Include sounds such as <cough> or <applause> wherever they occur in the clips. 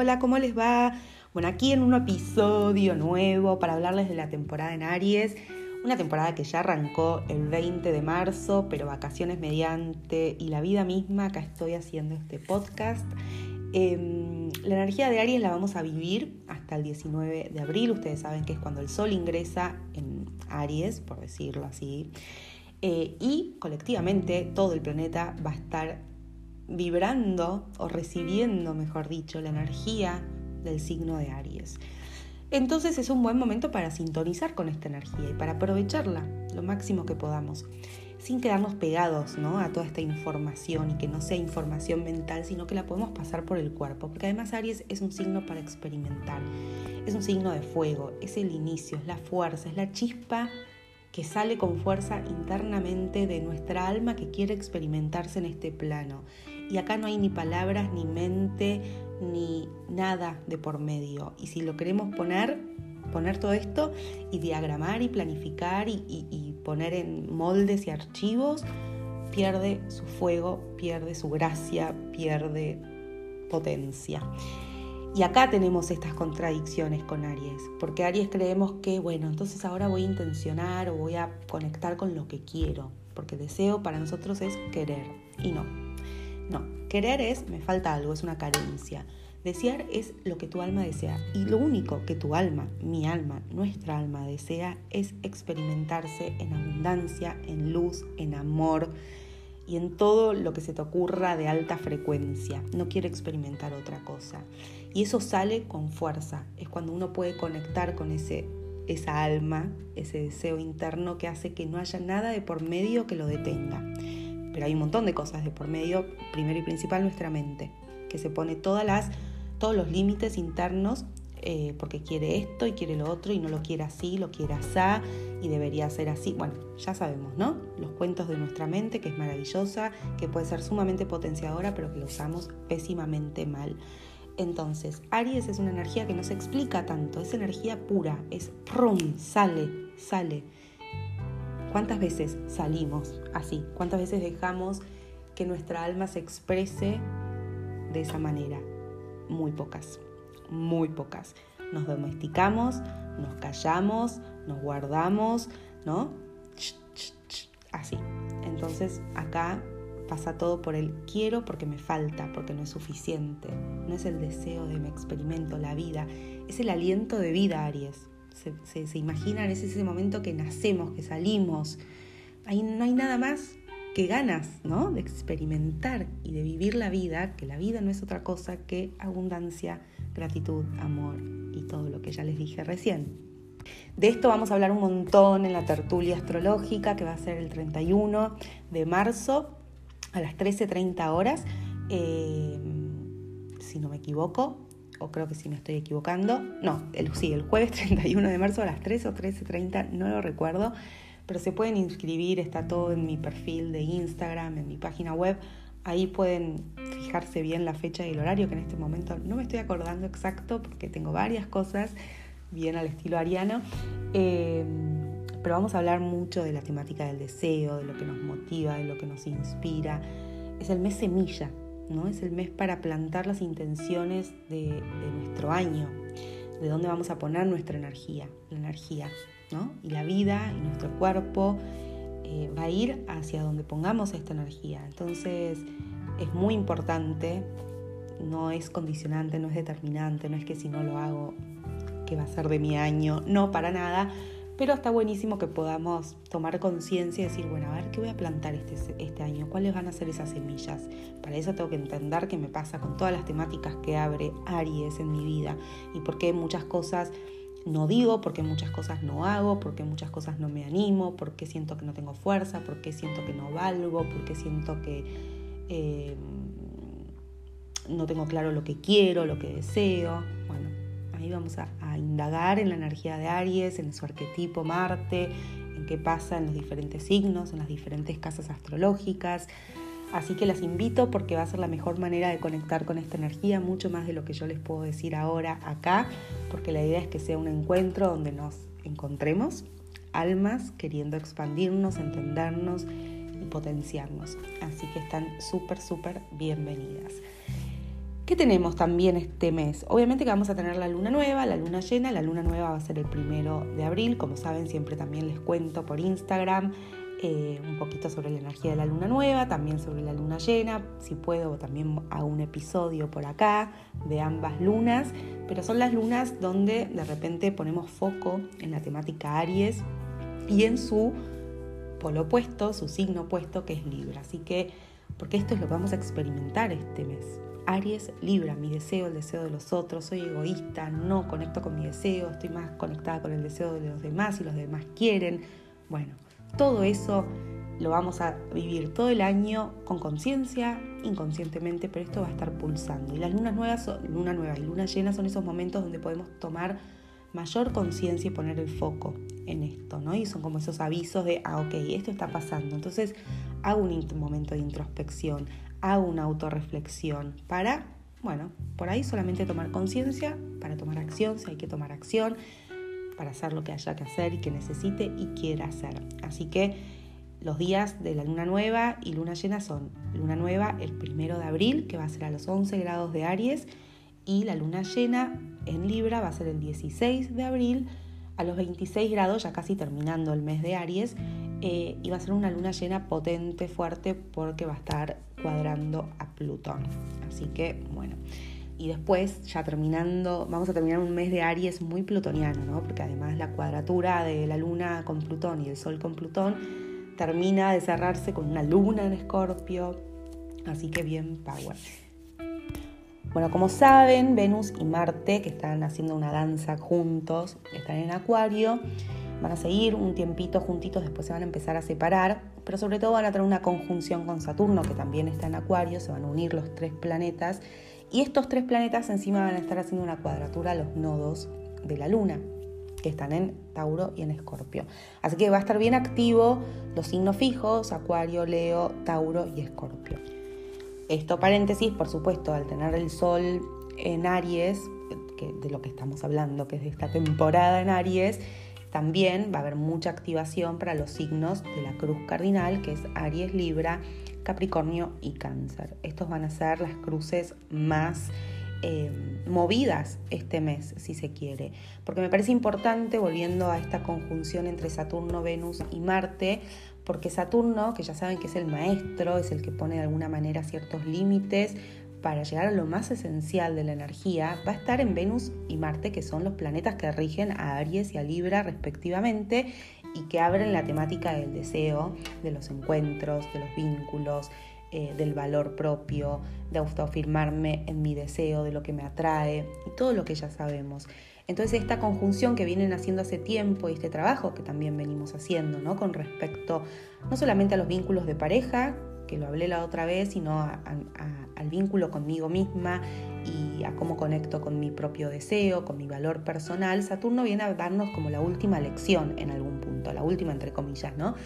Hola, ¿cómo les va? Bueno, aquí en un episodio nuevo para hablarles de la temporada en Aries. Una temporada que ya arrancó el 20 de marzo, pero vacaciones mediante y la vida misma, acá estoy haciendo este podcast. Em, la energía de Aries la vamos a vivir hasta el 19 de abril. Ustedes saben que es cuando el Sol ingresa en Aries, por decirlo así. Eh, y colectivamente todo el planeta va a estar vibrando o recibiendo, mejor dicho, la energía del signo de Aries. Entonces es un buen momento para sintonizar con esta energía y para aprovecharla lo máximo que podamos, sin quedarnos pegados ¿no? a toda esta información y que no sea información mental, sino que la podemos pasar por el cuerpo, porque además Aries es un signo para experimentar, es un signo de fuego, es el inicio, es la fuerza, es la chispa que sale con fuerza internamente de nuestra alma que quiere experimentarse en este plano. Y acá no hay ni palabras, ni mente, ni nada de por medio. Y si lo queremos poner, poner todo esto y diagramar y planificar y, poner en moldes y archivos, pierde su fuego, pierde su gracia, pierde potencia. Y acá tenemos estas contradicciones con Aries, porque Aries creemos que, bueno, entonces ahora voy a intencionar o voy a conectar con lo que quiero, porque deseo para nosotros es querer. Y no, no, querer es, me falta algo, es una carencia. Desear es lo que tu alma desea. Y lo único que tu alma, mi alma, nuestra alma desea es experimentarse en abundancia, en luz, en amor y en todo lo que se te ocurra de alta frecuencia. No quiere experimentar otra cosa. Y eso sale con fuerza. Es cuando uno puede conectar con ese, esa alma, ese deseo interno que hace que no haya nada de por medio que lo detenga. Pero hay un montón de cosas de por medio, primero y principal nuestra mente, que se pone todas las, todos los límites internos eh, porque quiere esto y quiere lo otro y no lo quiere así, lo quiere así y debería ser así. Bueno, ya sabemos, ¿no? Los cuentos de nuestra mente, que es maravillosa, que puede ser sumamente potenciadora, pero que lo usamos pésimamente mal. Entonces, Aries es una energía que no se explica tanto, es energía pura, es rum, sale, sale. ¿Cuántas veces salimos así? ¿Cuántas veces dejamos que nuestra alma se exprese de esa manera? Muy pocas, muy pocas. Nos domesticamos, nos callamos, nos guardamos, ¿no? Así. Entonces acá pasa todo por el quiero porque me falta, porque no es suficiente. No es el deseo de me experimento, la vida. Es el aliento de vida, Aries. Se, se, imaginan, es ese momento que nacemos, que salimos. Ahí no hay nada más que ganas, ¿no? De experimentar y de vivir la vida, que la vida no es otra cosa que abundancia, gratitud, amor y todo lo que ya les dije recién. De esto vamos a hablar un montón en la tertulia astrológica que va a ser el 31 de marzo a las 13.30 horas, eh, si no me equivoco, o creo que si me estoy equivocando, no, el, sí, el jueves <laughs> 31 de marzo a las 3 o 13.30, no lo recuerdo, pero se pueden inscribir, está todo en mi perfil de Instagram, en mi página web, ahí pueden fijarse bien la fecha y el horario, que en este momento no me estoy acordando exacto porque tengo varias cosas bien al estilo ariano. Eh, pero vamos a hablar mucho de la temática del deseo, de lo que nos motiva, de lo que nos inspira. Es el mes semilla, ¿no? Es el mes para plantar las intenciones de, nuestro año, de dónde vamos a poner nuestra energía, la energía, ¿no? Y la vida y nuestro cuerpo eh, va a ir hacia donde pongamos esta energía. Entonces es muy importante, no es condicionante, no es determinante, no es que si no lo hago, que va a ser de mi año, no, para nada pero está buenísimo que podamos tomar conciencia y decir, bueno, a ver, ¿qué voy a plantar este, este año? ¿Cuáles van a ser esas semillas? Para eso tengo que entender qué me pasa con todas las temáticas que abre Aries en mi vida y por qué muchas cosas no digo, por qué muchas cosas no hago, por qué muchas cosas no me animo, por qué siento que no tengo fuerza, por qué siento que no valgo, por qué siento que eh, no tengo claro lo que quiero, lo que deseo. Bueno, ahí vamos a, indagar en la energía de Aries, en su arquetipo Marte, en qué pasa en los diferentes signos, en las diferentes casas astrológicas. Así que las invito porque va a ser la mejor manera de conectar con esta energía, mucho más de lo que yo les puedo decir ahora acá, porque la idea es que sea un encuentro donde nos encontremos, almas queriendo expandirnos, entendernos y potenciarnos. Así que están súper, súper bienvenidas. ¿Qué tenemos también este mes? Obviamente que vamos a tener la luna nueva, la luna llena. La luna nueva va a ser el primero de abril. Como saben, siempre también les cuento por Instagram eh, un poquito sobre la energía de la luna nueva, también sobre la luna llena. Si puedo, también hago un episodio por acá de ambas lunas. Pero son las lunas donde de repente ponemos foco en la temática Aries y en su polo opuesto, su signo opuesto, que es Libra. Así que, porque esto es lo que vamos a experimentar este mes. Aries, Libra, mi deseo, el deseo de los otros, soy egoísta, no conecto con mi deseo, estoy más conectada con el deseo de los demás y los demás quieren. Bueno, todo eso lo vamos a vivir todo el año con conciencia, inconscientemente, pero esto va a estar pulsando. Y las lunas nuevas, luna nueva y luna llena son esos momentos donde podemos tomar mayor conciencia y poner el foco en esto, ¿no? Y son como esos avisos de, ah, ok, esto está pasando. Entonces hago un momento de introspección, hago una autorreflexión para, bueno, por ahí solamente tomar conciencia, para tomar acción, si hay que tomar acción, para hacer lo que haya que hacer y que necesite y quiera hacer. Así que los días de la luna nueva y luna llena son luna nueva el primero de abril, que va a ser a los 11 grados de Aries, y la luna llena en Libra va a ser el 16 de abril a los 26 grados, ya casi terminando el mes de Aries, eh, y va a ser una luna llena potente, fuerte, porque va a estar cuadrando a Plutón. Así que, bueno. Y después, ya terminando, vamos a terminar un mes de Aries muy plutoniano, ¿no? Porque además la cuadratura de la luna con Plutón y el sol con Plutón termina de cerrarse con una luna en Escorpio. Así que bien power. Bueno, como saben, Venus y Marte, que están haciendo una danza juntos, están en Acuario, van a seguir un tiempito juntitos, después se van a empezar a separar, pero sobre todo van a tener una conjunción con Saturno, que también está en Acuario, se van a unir los tres planetas, y estos tres planetas encima van a estar haciendo una cuadratura a los nodos de la Luna, que están en Tauro y en Escorpio. Así que va a estar bien activo los signos fijos, Acuario, Leo, Tauro y Escorpio. Esto paréntesis, por supuesto, al tener el Sol en Aries, de lo que estamos hablando, que es de esta temporada en Aries, también va a haber mucha activación para los signos de la cruz cardinal, que es Aries, Libra, Capricornio y Cáncer. Estos van a ser las cruces más eh, movidas este mes, si se quiere. Porque me parece importante, volviendo a esta conjunción entre Saturno, Venus y Marte, porque Saturno, que ya saben que es el maestro, es el que pone de alguna manera ciertos límites para llegar a lo más esencial de la energía, va a estar en Venus y Marte, que son los planetas que rigen a Aries y a Libra respectivamente y que abren la temática del deseo, de los encuentros, de los vínculos, eh, del valor propio, de autoafirmarme en mi deseo, de lo que me atrae y todo lo que ya sabemos. Entonces esta conjunción que vienen haciendo hace tiempo y este trabajo que también venimos haciendo, ¿no? Con respecto no solamente a los vínculos de pareja, que lo hablé la otra vez, sino al vínculo conmigo misma y a cómo conecto con mi propio deseo, con mi valor personal, Saturno viene a darnos como la última lección en algún punto, la última entre comillas, ¿no?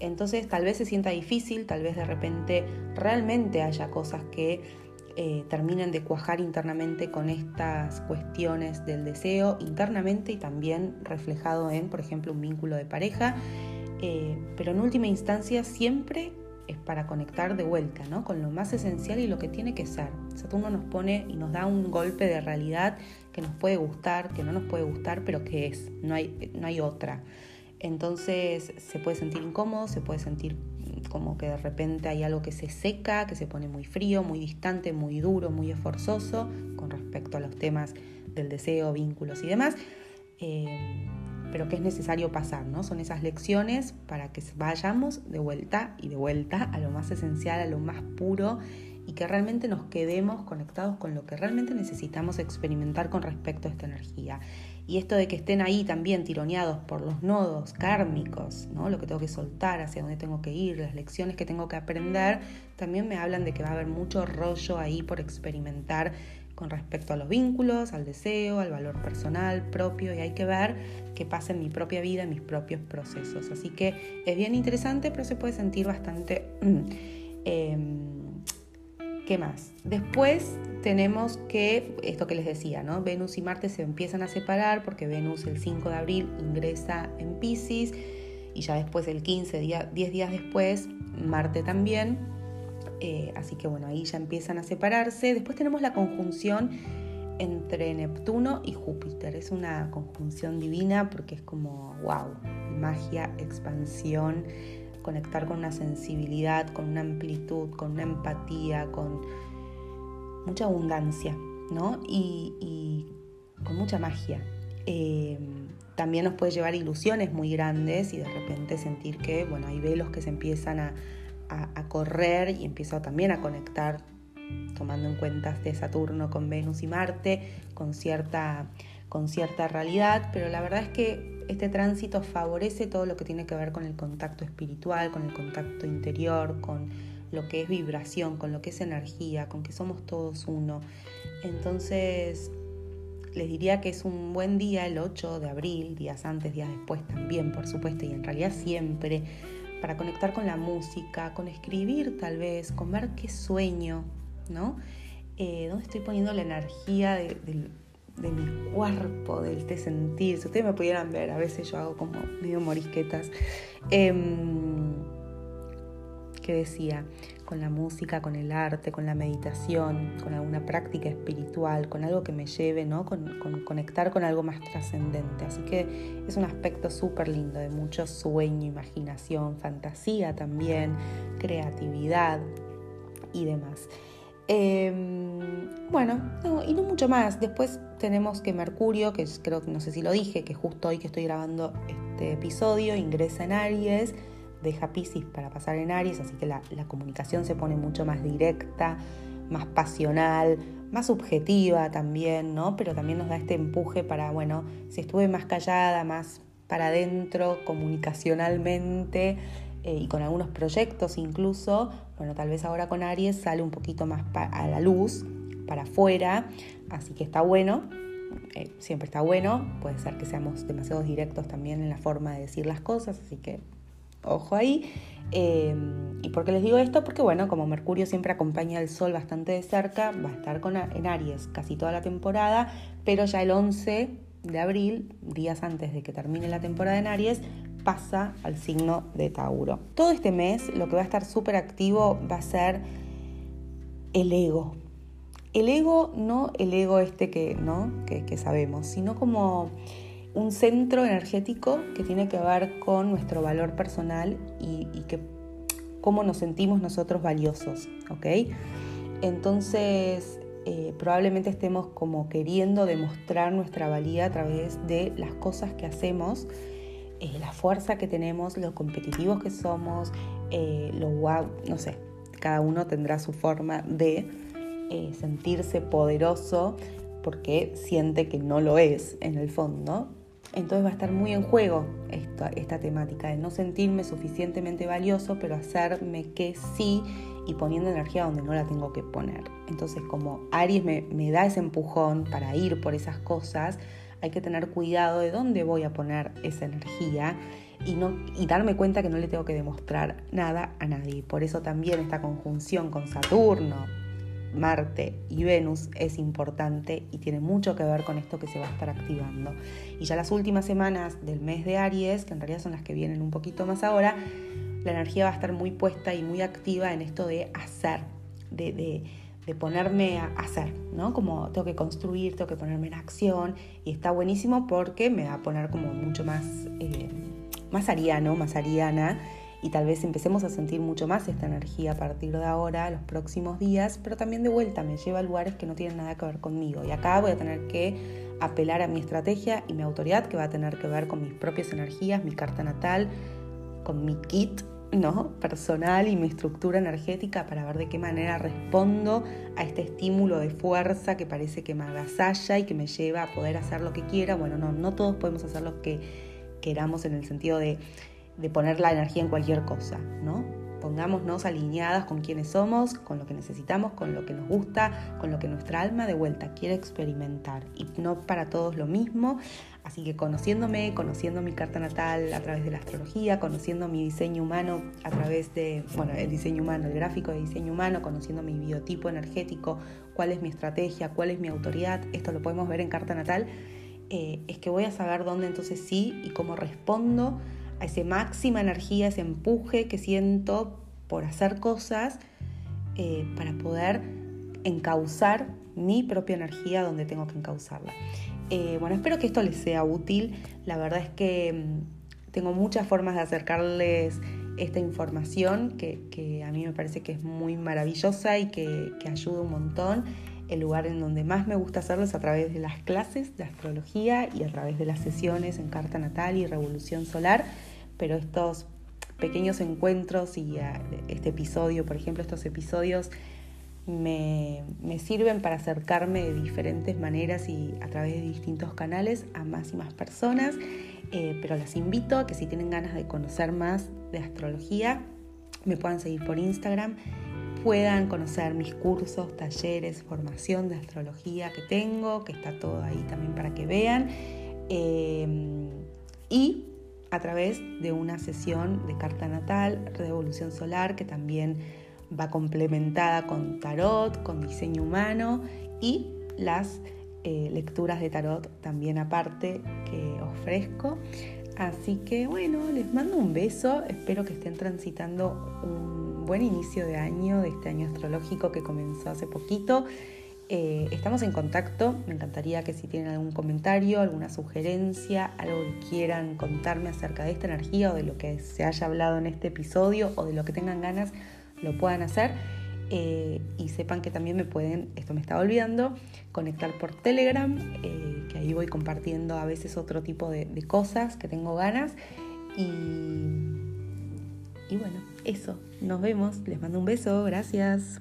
Entonces tal vez se sienta difícil, tal vez de repente realmente haya cosas que eh, terminen de cuajar internamente con estas cuestiones del deseo internamente y también reflejado en, por ejemplo, un vínculo de pareja. Eh, pero en última instancia siempre es para conectar de vuelta, ¿no? Con lo más esencial y lo que tiene que ser. Saturno nos pone y nos da un golpe de realidad que nos puede gustar, que no nos puede gustar, pero que es, no hay, no hay otra. Entonces se puede sentir incómodo, se puede sentir como que de repente hay algo que se seca, que se pone muy frío, muy distante, muy duro, muy esforzoso con respecto a los temas del deseo, vínculos y demás, eh, pero que es necesario pasar, ¿no? Son esas lecciones para que vayamos de vuelta y de vuelta a lo más esencial, a lo más puro y que realmente nos quedemos conectados con lo que realmente necesitamos experimentar con respecto a esta energía. Y esto de que estén ahí también tironeados por los nodos kármicos, ¿no? lo que tengo que soltar, hacia dónde tengo que ir, las lecciones que tengo que aprender, también me hablan de que va a haber mucho rollo ahí por experimentar con respecto a los vínculos, al deseo, al valor personal propio y hay que ver qué pasa en mi propia vida, en mis propios procesos. Así que es bien interesante, pero se puede sentir bastante... Eh, ¿Qué más? Después tenemos que, esto que les decía, ¿no? Venus y Marte se empiezan a separar porque Venus el 5 de abril ingresa en Pisces y ya después el 15, día, 10 días después, Marte también. Eh, así que bueno, ahí ya empiezan a separarse. Después tenemos la conjunción entre Neptuno y Júpiter. Es una conjunción divina porque es como, wow, magia, expansión, conectar con una sensibilidad, con una amplitud, con una empatía, con mucha abundancia, ¿no? Y, con mucha magia. Eh, también nos puede llevar ilusiones muy grandes y de repente sentir que, bueno, hay velos que se empiezan a, correr y empiezo también a conectar, tomando en cuenta este Saturno con Venus y Marte, con cierta, con cierta realidad, pero la verdad es que este tránsito favorece todo lo que tiene que ver con el contacto espiritual, con el contacto interior, con lo que es vibración, con lo que es energía, con que somos todos uno. Entonces, les diría que es un buen día el 8 de abril, días antes, días después también, por supuesto, y en realidad siempre, para conectar con la música, con escribir tal vez, con ver qué sueño, ¿no? Eh, ¿Dónde estoy poniendo la energía de, mi cuerpo, de este sentir? Si ustedes me pudieran ver, a veces yo hago como medio morisquetas. Em, ¿Qué decía? Con la música, con el arte, con la meditación, con alguna práctica espiritual, con algo que me lleve, ¿no? Con, conectar con algo más trascendente. Así que es un aspecto súper lindo de mucho sueño, imaginación, fantasía también, creatividad y demás. Em, bueno, y no mucho más. Después tenemos que Mercurio, que creo que no sé si lo dije, que justo hoy que estoy grabando este episodio, ingresa en Aries deja Pisces para pasar en Aries, así que la, comunicación se pone mucho más directa, más pasional, más subjetiva también, ¿no? Pero también nos da este empuje para, bueno, si estuve más callada, más para adentro, comunicacionalmente eh, y con algunos proyectos incluso, bueno, tal vez ahora con Aries sale un poquito más a la luz, para afuera, así que está bueno. Eh, siempre está bueno, puede ser que seamos demasiado directos también en la forma de decir las cosas, así que Ojo ahí. Eh, ¿Y por qué les digo esto? Porque bueno, como Mercurio siempre acompaña al Sol bastante de cerca, va a estar con, en Aries casi toda la temporada, pero ya el 11 de abril, días antes de que termine la temporada en Aries, pasa al signo de Tauro. Todo este mes lo que va a estar súper activo va a ser el ego. El ego, no el ego este que, ¿no? que sabemos, sino como un centro energético que tiene que ver con nuestro valor personal y, que cómo nos sentimos nosotros valiosos, ¿ok? Entonces, eh, probablemente estemos como queriendo demostrar nuestra valía a través de las cosas que hacemos, eh, la fuerza que tenemos, lo competitivos que somos, eh, lo wow, no sé, cada uno tendrá su forma de sentirse poderoso porque siente que no lo es en el fondo, entonces va a estar muy en juego esta, temática de no sentirme suficientemente valioso, pero hacerme que sí y poniendo energía donde no la tengo que poner. Entonces como Aries me, me da ese empujón para ir por esas cosas, hay que tener cuidado de dónde voy a poner esa energía y, no, y darme cuenta que no le tengo que demostrar nada a nadie. Por eso también esta conjunción con Saturno, Marte y Venus es importante y tiene mucho que ver con esto que se va a estar activando. Y ya las últimas semanas del mes de Aries, que en realidad son las que vienen un poquito más ahora, la energía va a estar muy puesta y muy activa en esto de hacer, de, ponerme a hacer, ¿no? Como tengo que construir, tengo que ponerme en acción y está buenísimo porque me va a poner como mucho más, eh, más ariano, más ariana y tal vez empecemos a sentir mucho más esta energía a partir de ahora, los próximos días, pero también de vuelta me lleva a lugares que no tienen nada que ver conmigo. Y acá voy a tener que apelar a mi estrategia y mi autoridad, que va a tener que ver con mis propias energías, mi carta natal, con mi kit ¿no? personal y mi estructura energética para ver de qué manera respondo a este estímulo de fuerza que parece que me agasalla y que me lleva a poder hacer lo que quiera. Bueno, no, no todos podemos hacer lo que queramos en el sentido de de poner la energía en cualquier cosa, ¿no? Pongámonos alineadas con quienes somos, con lo que necesitamos, con lo que nos gusta, con lo que nuestra alma de vuelta quiere experimentar. Y no para todos lo mismo. Así que conociéndome, conociendo mi carta natal a través de la astrología, conociendo mi diseño humano a través de, bueno, el diseño humano, el gráfico de diseño humano, conociendo mi biotipo energético, cuál es mi estrategia, cuál es mi autoridad, esto lo podemos ver en carta natal, eh, es que voy a saber dónde entonces sí y cómo respondo a esa máxima energía, ese empuje que siento por hacer cosas eh, para poder encauzar mi propia energía donde tengo que encauzarla. Eh, bueno, espero que esto les sea útil. La verdad es que mm, tengo muchas formas de acercarles esta información que, a mí me parece que es muy maravillosa y que, que ayuda un montón. El lugar en donde más me gusta hacerlo es a través de las clases de astrología y a través de las sesiones en Carta Natal y Revolución Solar, pero estos pequeños encuentros y ah, este episodio, por ejemplo, estos episodios me, sirven para acercarme de diferentes maneras y a través de distintos canales a más y más personas, eh, pero las invito a que si tienen ganas de conocer más de astrología, me puedan seguir por Instagram, puedan conocer mis cursos, talleres, formación de astrología que tengo, que está todo ahí también para que vean. Eh, y a través de una sesión de carta natal, revolución solar, que también va complementada con tarot, con diseño humano y las eh, lecturas de tarot también aparte que ofrezco. Así que bueno, les mando un beso, espero que estén transitando un buen inicio de año, de este año astrológico que comenzó hace poquito. Eh, estamos en contacto, me encantaría que si tienen algún comentario, alguna sugerencia, algo que quieran contarme acerca de esta energía o de lo que se haya hablado en este episodio o de lo que tengan ganas, lo puedan hacer. Eh, y sepan que también me pueden, esto me estaba olvidando, conectar por Telegram, eh, que ahí voy compartiendo a veces otro tipo de, de cosas que tengo ganas. Y, y bueno, eso, nos vemos, les mando un beso, gracias.